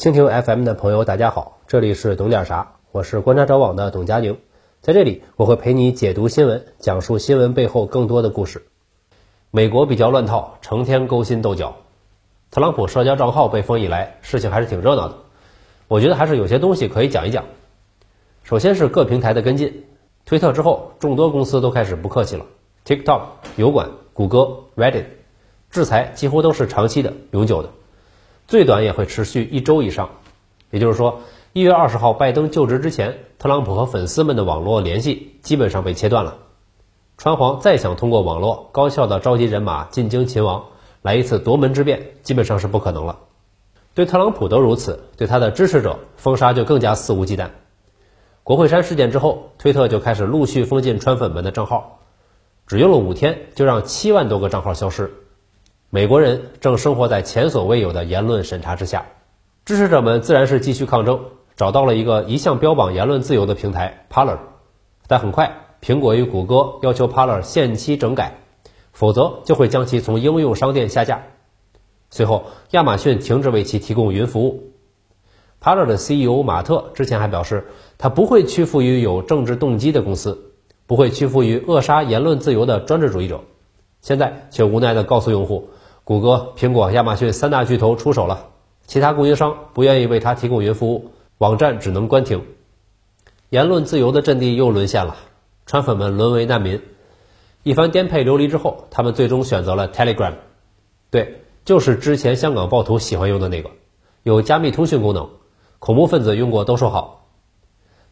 蜻蜓 FM 的朋友，大家好，这里是懂点啥，我是观察者网的董佳宁，在这里我会陪你解读新闻，讲述新闻背后更多的故事。美国比较乱套，成天勾心斗角。特朗普社交账号被封以来，事情还是挺热闹的。我觉得还是有些东西可以讲一讲。首先是各平台的跟进，推特之后，众多公司都开始不客气了。TikTok、油管、谷歌、Reddit，制裁几乎都是长期的、永久的。最短也会持续一周以上，也就是说，一月二十号拜登就职之前，特朗普和粉丝们的网络联系基本上被切断了。川皇再想通过网络高效的召集人马进京擒王，来一次夺门之变，基本上是不可能了。对特朗普都如此，对他的支持者封杀就更加肆无忌惮。国会山事件之后，推特就开始陆续封禁川粉们的账号，只用了五天就让七万多个账号消失。美国人正生活在前所未有的言论审查之下，支持者们自然是继续抗争，找到了一个一向标榜言论自由的平台 Paler，但很快苹果与谷歌要求 Paler 限期整改，否则就会将其从应用商店下架。随后，亚马逊停止为其提供云服务。Paler 的 CEO 马特之前还表示，他不会屈服于有政治动机的公司，不会屈服于扼杀言论自由的专制主义者，现在却无奈地告诉用户。谷歌、苹果、亚马逊三大巨头出手了，其他供应商不愿意为他提供云服务，网站只能关停。言论自由的阵地又沦陷了，川粉们沦为难民。一番颠沛流离之后，他们最终选择了 Telegram，对，就是之前香港暴徒喜欢用的那个，有加密通讯功能，恐怖分子用过都说好。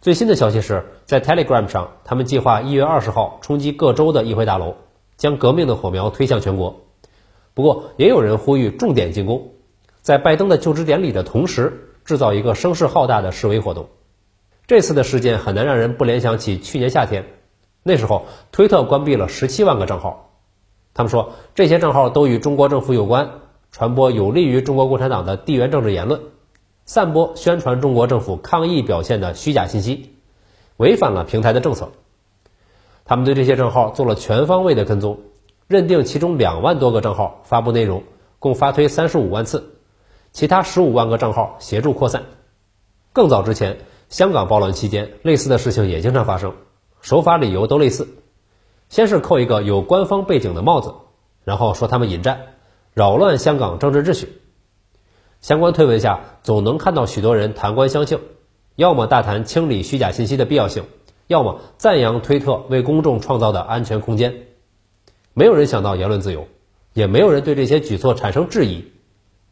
最新的消息是在 Telegram 上，他们计划一月二十号冲击各州的议会大楼，将革命的火苗推向全国。不过，也有人呼吁重点进攻，在拜登的就职典礼的同时，制造一个声势浩大的示威活动。这次的事件很难让人不联想起去年夏天，那时候推特关闭了十七万个账号，他们说这些账号都与中国政府有关，传播有利于中国共产党的地缘政治言论，散播宣传中国政府抗议表现的虚假信息，违反了平台的政策。他们对这些账号做了全方位的跟踪。认定其中两万多个账号发布内容，共发推三十五万次，其他十五万个账号协助扩散。更早之前，香港暴乱期间，类似的事情也经常发生，手法理由都类似，先是扣一个有官方背景的帽子，然后说他们引战，扰乱香港政治秩序。相关推文下，总能看到许多人谈官相庆，要么大谈清理虚假信息的必要性，要么赞扬推特为公众创造的安全空间。没有人想到言论自由，也没有人对这些举措产生质疑。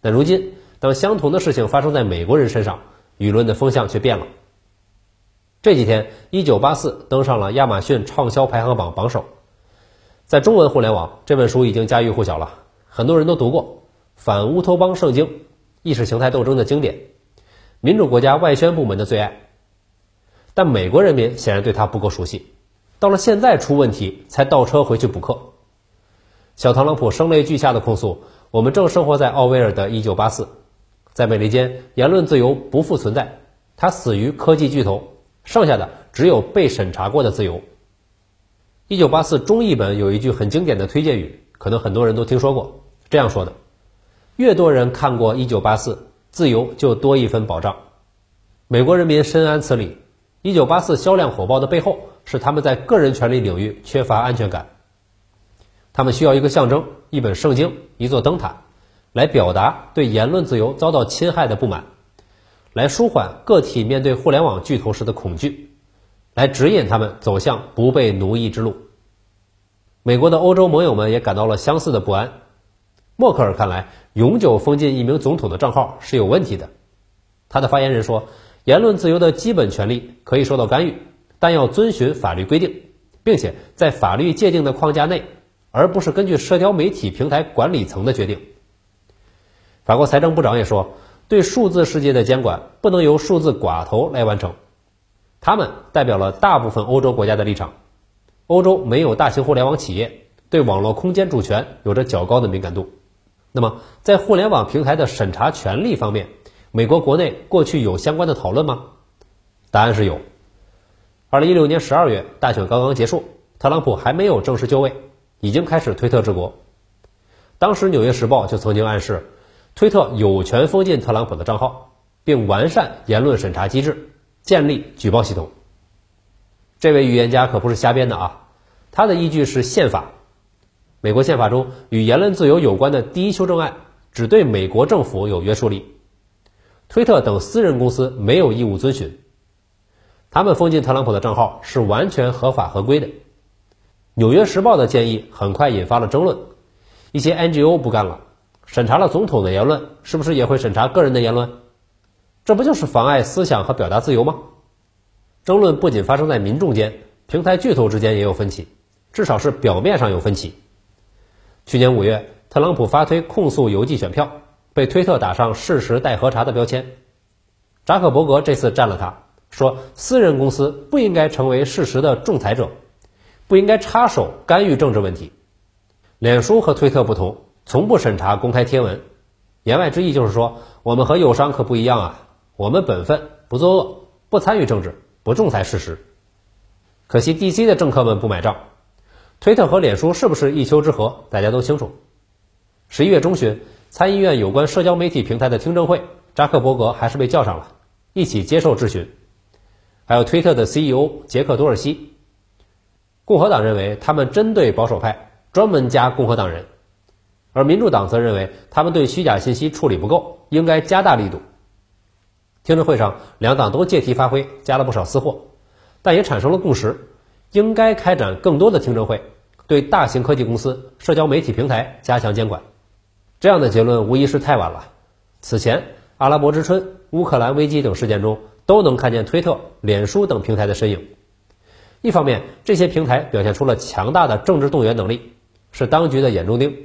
但如今，当相同的事情发生在美国人身上，舆论的风向却变了。这几天，《一九八四》登上了亚马逊畅销排行榜榜首。在中文互联网，这本书已经家喻户晓了，很多人都读过。反乌托邦圣经，意识形态斗争的经典，民主国家外宣部门的最爱。但美国人民显然对它不够熟悉，到了现在出问题，才倒车回去补课。小特朗普声泪俱下的控诉：“我们正生活在奥威尔的一九八四，在美利坚，言论自由不复存在，他死于科技巨头，剩下的只有被审查过的自由。”一九八四中译本有一句很经典的推荐语，可能很多人都听说过，这样说的：“越多人看过一九八四，自由就多一分保障。”美国人民深谙此理。一九八四销量火爆的背后，是他们在个人权利领域缺乏安全感。他们需要一个象征，一本圣经，一座灯塔，来表达对言论自由遭到侵害的不满，来舒缓个体面对互联网巨头时的恐惧，来指引他们走向不被奴役之路。美国的欧洲盟友们也感到了相似的不安。默克尔看来，永久封禁一名总统的账号是有问题的。他的发言人说，言论自由的基本权利可以受到干预，但要遵循法律规定，并且在法律界定的框架内。而不是根据社交媒体平台管理层的决定。法国财政部长也说，对数字世界的监管不能由数字寡头来完成。他们代表了大部分欧洲国家的立场。欧洲没有大型互联网企业，对网络空间主权有着较高的敏感度。那么，在互联网平台的审查权利方面，美国国内过去有相关的讨论吗？答案是有。二零一六年十二月，大选刚刚结束，特朗普还没有正式就位。已经开始推特治国。当时《纽约时报》就曾经暗示，推特有权封禁特朗普的账号，并完善言论审查机制，建立举报系统。这位预言家可不是瞎编的啊，他的依据是宪法。美国宪法中与言论自由有关的第一修正案只对美国政府有约束力，推特等私人公司没有义务遵循。他们封禁特朗普的账号是完全合法合规的。纽约时报的建议很快引发了争论，一些 NGO 不干了，审查了总统的言论，是不是也会审查个人的言论？这不就是妨碍思想和表达自由吗？争论不仅发生在民众间，平台巨头之间也有分歧，至少是表面上有分歧。去年五月，特朗普发推控诉邮寄选票，被推特打上事实待核查的标签。扎克伯格这次站了他，说私人公司不应该成为事实的仲裁者。不应该插手干预政治问题。脸书和推特不同，从不审查公开贴文。言外之意就是说，我们和友商可不一样啊，我们本分，不作恶，不参与政治，不仲裁事实。可惜 DC 的政客们不买账。推特和脸书是不是一丘之貉，大家都清楚。十一月中旬，参议院有关社交媒体平台的听证会，扎克伯格还是被叫上了，一起接受质询。还有推特的 CEO 杰克多尔西。共和党认为他们针对保守派，专门加共和党人，而民主党则认为他们对虚假信息处理不够，应该加大力度。听证会上，两党都借题发挥，加了不少私货，但也产生了共识，应该开展更多的听证会，对大型科技公司、社交媒体平台加强监管。这样的结论无疑是太晚了。此前，阿拉伯之春、乌克兰危机等事件中，都能看见推特、脸书等平台的身影。一方面，这些平台表现出了强大的政治动员能力，是当局的眼中钉，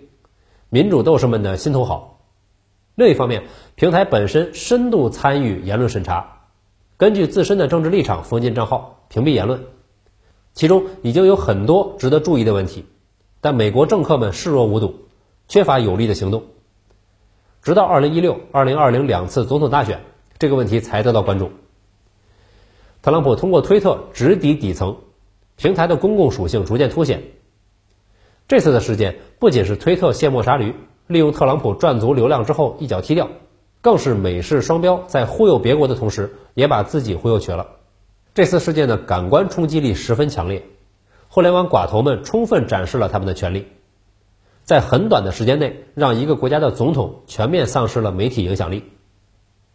民主斗士们的心头好；另一方面，平台本身深度参与言论审查，根据自身的政治立场封禁账号、屏蔽言论，其中已经有很多值得注意的问题，但美国政客们视若无睹，缺乏有力的行动。直到2016、2020两次总统大选，这个问题才得到关注。特朗普通过推特直抵底层。平台的公共属性逐渐凸显。这次的事件不仅是推特卸磨杀驴，利用特朗普赚足流量之后一脚踢掉，更是美式双标在忽悠别国的同时，也把自己忽悠瘸了。这次事件的感官冲击力十分强烈，互联网寡头们充分展示了他们的权利，在很短的时间内让一个国家的总统全面丧失了媒体影响力。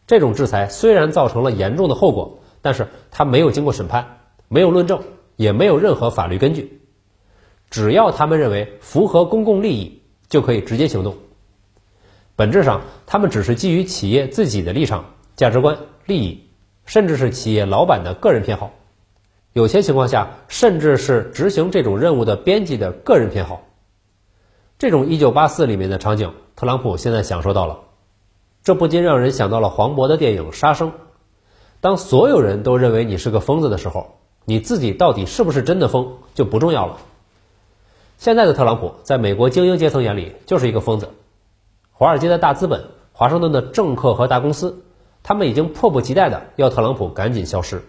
这种制裁虽然造成了严重的后果，但是他没有经过审判，没有论证。也没有任何法律根据，只要他们认为符合公共利益，就可以直接行动。本质上，他们只是基于企业自己的立场、价值观、利益，甚至是企业老板的个人偏好。有些情况下，甚至是执行这种任务的编辑的个人偏好。这种《一九八四》里面的场景，特朗普现在享受到了。这不禁让人想到了黄渤的电影《杀生》。当所有人都认为你是个疯子的时候。你自己到底是不是真的疯就不重要了。现在的特朗普在美国精英阶层眼里就是一个疯子，华尔街的大资本、华盛顿的政客和大公司，他们已经迫不及待的要特朗普赶紧消失。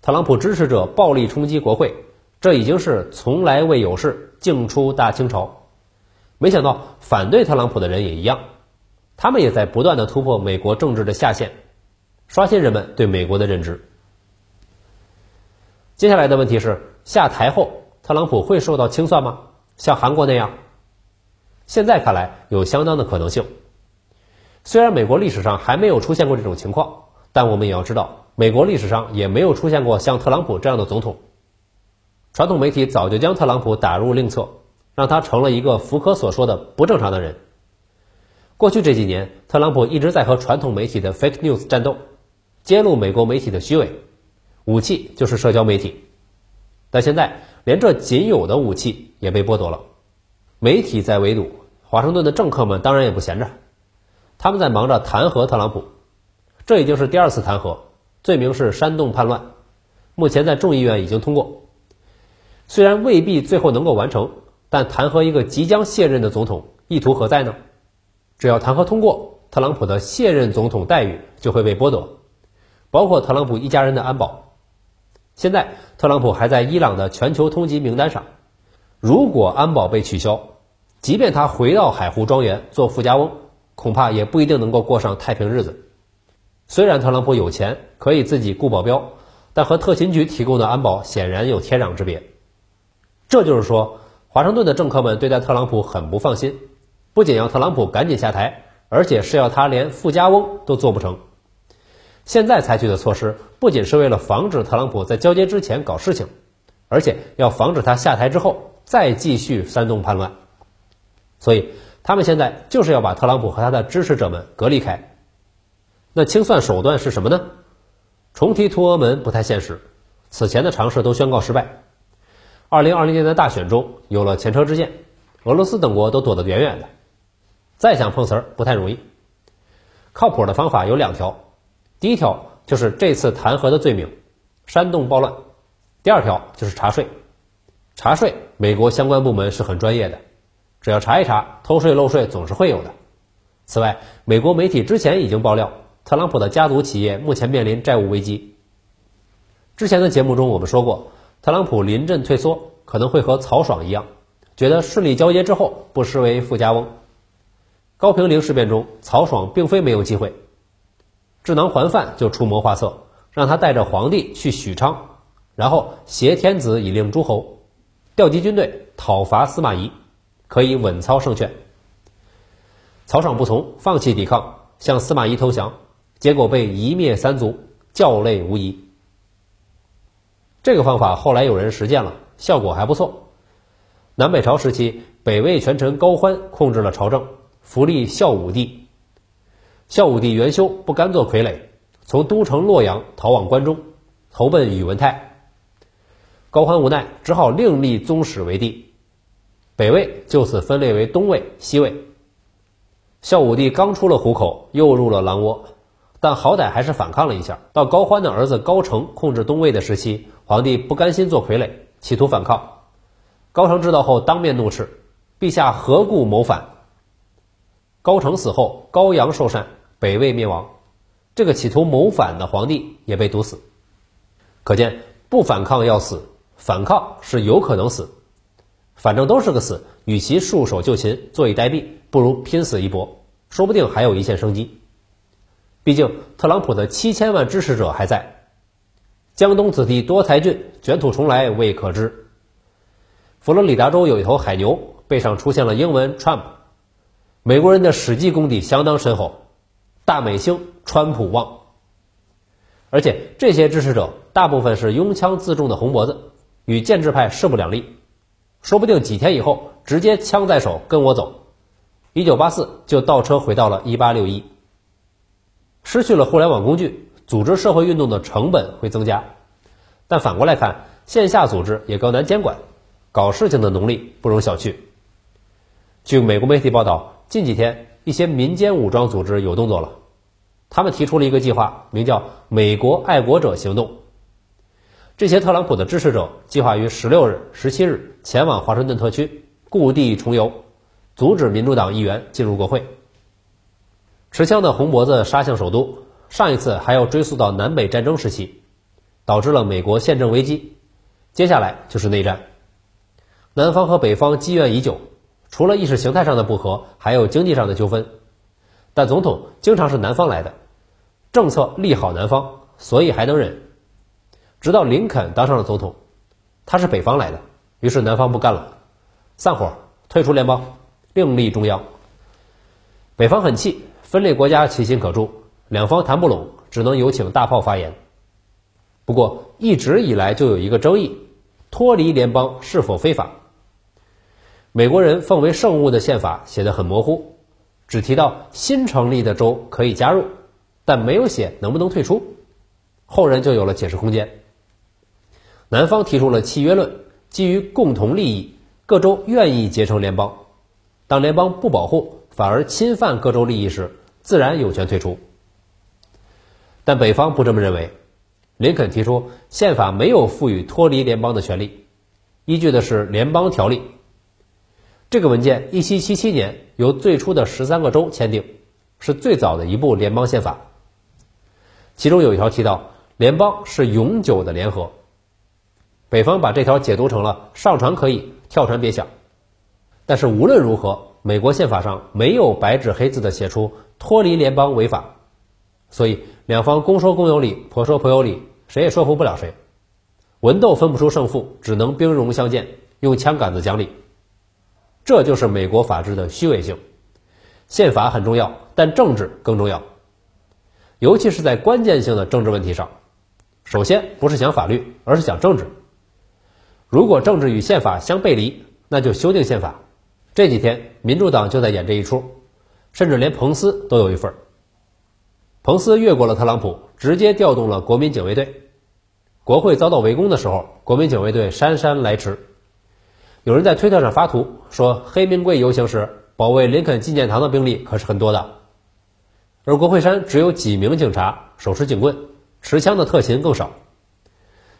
特朗普支持者暴力冲击国会，这已经是从来未有事，净出大清朝。没想到反对特朗普的人也一样，他们也在不断的突破美国政治的下限，刷新人们对美国的认知。接下来的问题是，下台后特朗普会受到清算吗？像韩国那样？现在看来有相当的可能性。虽然美国历史上还没有出现过这种情况，但我们也要知道，美国历史上也没有出现过像特朗普这样的总统。传统媒体早就将特朗普打入另册，让他成了一个福柯所说的不正常的人。过去这几年，特朗普一直在和传统媒体的 fake news 战斗，揭露美国媒体的虚伪。武器就是社交媒体，但现在连这仅有的武器也被剥夺了。媒体在围堵，华盛顿的政客们当然也不闲着，他们在忙着弹劾特朗普。这已经是第二次弹劾，罪名是煽动叛乱，目前在众议院已经通过。虽然未必最后能够完成，但弹劾一个即将卸任的总统，意图何在呢？只要弹劾通过，特朗普的卸任总统待遇就会被剥夺，包括特朗普一家人的安保。现在，特朗普还在伊朗的全球通缉名单上。如果安保被取消，即便他回到海湖庄园做富家翁，恐怕也不一定能够过上太平日子。虽然特朗普有钱，可以自己雇保镖，但和特勤局提供的安保显然有天壤之别。这就是说，华盛顿的政客们对待特朗普很不放心，不仅要特朗普赶紧下台，而且是要他连富家翁都做不成。现在采取的措施，不仅是为了防止特朗普在交接之前搞事情，而且要防止他下台之后再继续煽动叛乱。所以，他们现在就是要把特朗普和他的支持者们隔离开。那清算手段是什么呢？重提图俄门不太现实，此前的尝试都宣告失败。二零二零年的大选中有了前车之鉴，俄罗斯等国都躲得远远的，再想碰瓷儿不太容易。靠谱的方法有两条，第一条就是这次弹劾的罪名，煽动暴乱；第二条就是查税。查税，美国相关部门是很专业的，只要查一查，偷税漏税总是会有的。此外，美国媒体之前已经爆料。特朗普的家族企业目前面临债务危机。之前的节目中我们说过，特朗普临阵退缩可能会和曹爽一样，觉得顺利交接之后不失为富家翁。高平陵事变中，曹爽并非没有机会，智囊桓范就出谋划策，让他带着皇帝去许昌，然后挟天子以令诸侯，调集军队讨伐司马懿，可以稳操胜券。曹爽不从，放弃抵抗，向司马懿投降。结果被夷灭三族，教类无疑。这个方法后来有人实践了，效果还不错。南北朝时期，北魏权臣高欢控制了朝政，扶立孝武帝。孝武帝元修不甘做傀儡，从都城洛阳逃往关中，投奔宇文泰。高欢无奈，只好另立宗室为帝，北魏就此分裂为东魏、西魏。孝武帝刚出了虎口，又入了狼窝。但好歹还是反抗了一下。到高欢的儿子高澄控制东魏的时期，皇帝不甘心做傀儡，企图反抗。高澄知道后，当面怒斥：“陛下何故谋反？”高澄死后，高阳受禅，北魏灭亡。这个企图谋反的皇帝也被毒死。可见，不反抗要死，反抗是有可能死。反正都是个死，与其束手就擒、坐以待毙，不如拼死一搏，说不定还有一线生机。毕竟，特朗普的七千万支持者还在。江东子弟多才俊，卷土重来未可知。佛罗里达州有一头海牛，背上出现了英文 “Trump”。美国人的史记功底相当深厚，大美星川普旺。而且这些支持者大部分是拥枪自重的红脖子，与建制派势不两立。说不定几天以后，直接枪在手跟我走。一九八四就倒车回到了一八六一。失去了互联网工具，组织社会运动的成本会增加。但反过来看，线下组织也更难监管，搞事情的能力不容小觑。据美国媒体报道，近几天一些民间武装组织有动作了，他们提出了一个计划，名叫“美国爱国者行动”。这些特朗普的支持者计划于十六日、十七日前往华盛顿特区，故地重游，阻止民主党议员进入国会。持枪的红脖子杀向首都，上一次还要追溯到南北战争时期，导致了美国宪政危机。接下来就是内战，南方和北方积怨已久，除了意识形态上的不和，还有经济上的纠纷。但总统经常是南方来的，政策利好南方，所以还能忍。直到林肯当上了总统，他是北方来的，于是南方不干了，散伙退出联邦，另立中央。北方很气。分裂国家其心可诛，两方谈不拢，只能有请大炮发言。不过一直以来就有一个争议：脱离联邦是否非法？美国人奉为圣物的宪法写得很模糊，只提到新成立的州可以加入，但没有写能不能退出。后人就有了解释空间。南方提出了契约论，基于共同利益，各州愿意结成联邦。当联邦不保护，反而侵犯各州利益时，自然有权退出，但北方不这么认为。林肯提出，宪法没有赋予脱离联邦的权利，依据的是联邦条例。这个文件1777年由最初的十三个州签订，是最早的一部联邦宪法。其中有一条提到，联邦是永久的联合。北方把这条解读成了上船可以，跳船别想。但是无论如何，美国宪法上没有白纸黑字的写出。脱离联邦违法，所以两方公说公有理，婆说婆有理，谁也说服不了谁。文斗分不出胜负，只能兵戎相见，用枪杆子讲理。这就是美国法治的虚伪性。宪法很重要，但政治更重要，尤其是在关键性的政治问题上。首先不是讲法律，而是讲政治。如果政治与宪法相背离，那就修订宪法。这几天民主党就在演这一出，甚至连彭斯都有一份。彭斯越过了特朗普，直接调动了国民警卫队。国会遭到围攻的时候，国民警卫队姗姗来迟。有人在推特上发图说，黑名贵游行时保卫林肯纪念堂的兵力可是很多的，而国会山只有几名警察，手持警棍，持枪的特勤更少。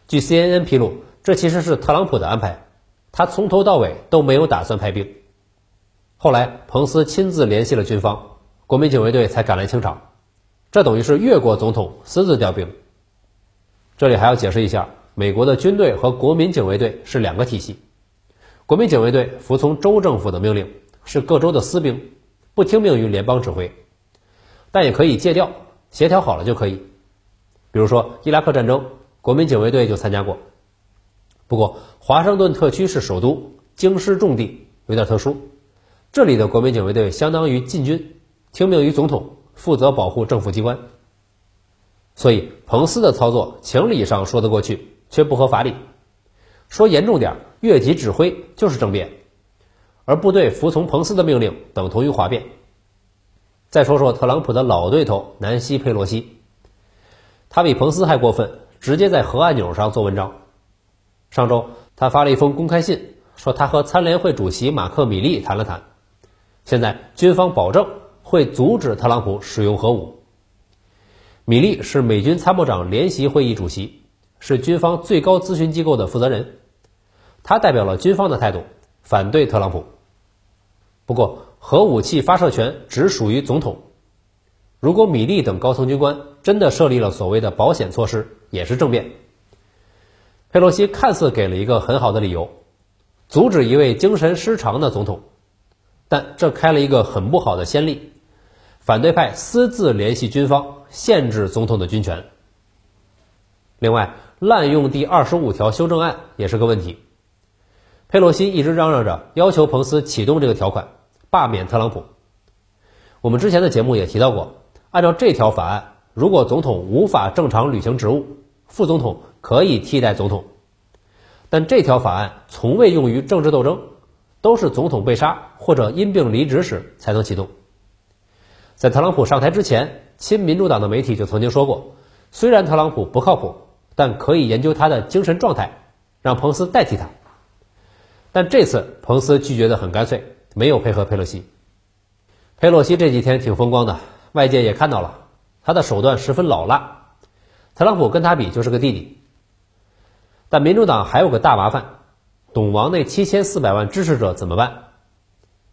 据 CNN 披露。这其实是特朗普的安排，他从头到尾都没有打算派兵。后来，彭斯亲自联系了军方，国民警卫队才赶来清场。这等于是越过总统私自调兵。这里还要解释一下，美国的军队和国民警卫队是两个体系。国民警卫队服从州政府的命令，是各州的私兵，不听命于联邦指挥，但也可以借调，协调好了就可以。比如说伊拉克战争，国民警卫队就参加过。不过，华盛顿特区是首都，京师重地，有点特殊。这里的国民警卫队相当于禁军，听命于总统，负责保护政府机关。所以，彭斯的操作情理上说得过去，却不合法理。说严重点儿，越级指挥就是政变，而部队服从彭斯的命令等同于哗变。再说说特朗普的老对头南希·佩洛西，他比彭斯还过分，直接在核按钮上做文章。上周，他发了一封公开信，说他和参联会主席马克·米利谈了谈。现在，军方保证会阻止特朗普使用核武。米利是美军参谋长联席会议主席，是军方最高咨询机构的负责人，他代表了军方的态度，反对特朗普。不过，核武器发射权只属于总统。如果米利等高层军官真的设立了所谓的保险措施，也是政变。佩洛西看似给了一个很好的理由，阻止一位精神失常的总统，但这开了一个很不好的先例，反对派私自联系军方，限制总统的军权。另外，滥用第二十五条修正案也是个问题。佩洛西一直嚷嚷着要求彭斯启动这个条款，罢免特朗普。我们之前的节目也提到过，按照这条法案，如果总统无法正常履行职务，副总统。可以替代总统，但这条法案从未用于政治斗争，都是总统被杀或者因病离职时才能启动。在特朗普上台之前，亲民主党的媒体就曾经说过，虽然特朗普不靠谱，但可以研究他的精神状态，让彭斯代替他。但这次彭斯拒绝的很干脆，没有配合佩洛西。佩洛西这几天挺风光的，外界也看到了，他的手段十分老辣，特朗普跟他比就是个弟弟。但民主党还有个大麻烦，董王那七千四百万支持者怎么办？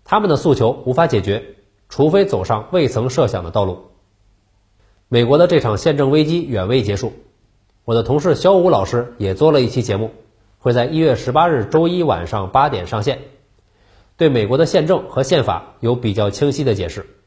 他们的诉求无法解决，除非走上未曾设想的道路。美国的这场宪政危机远未结束，我的同事小武老师也做了一期节目，会在一月十八日周一晚上八点上线，对美国的宪政和宪法有比较清晰的解释。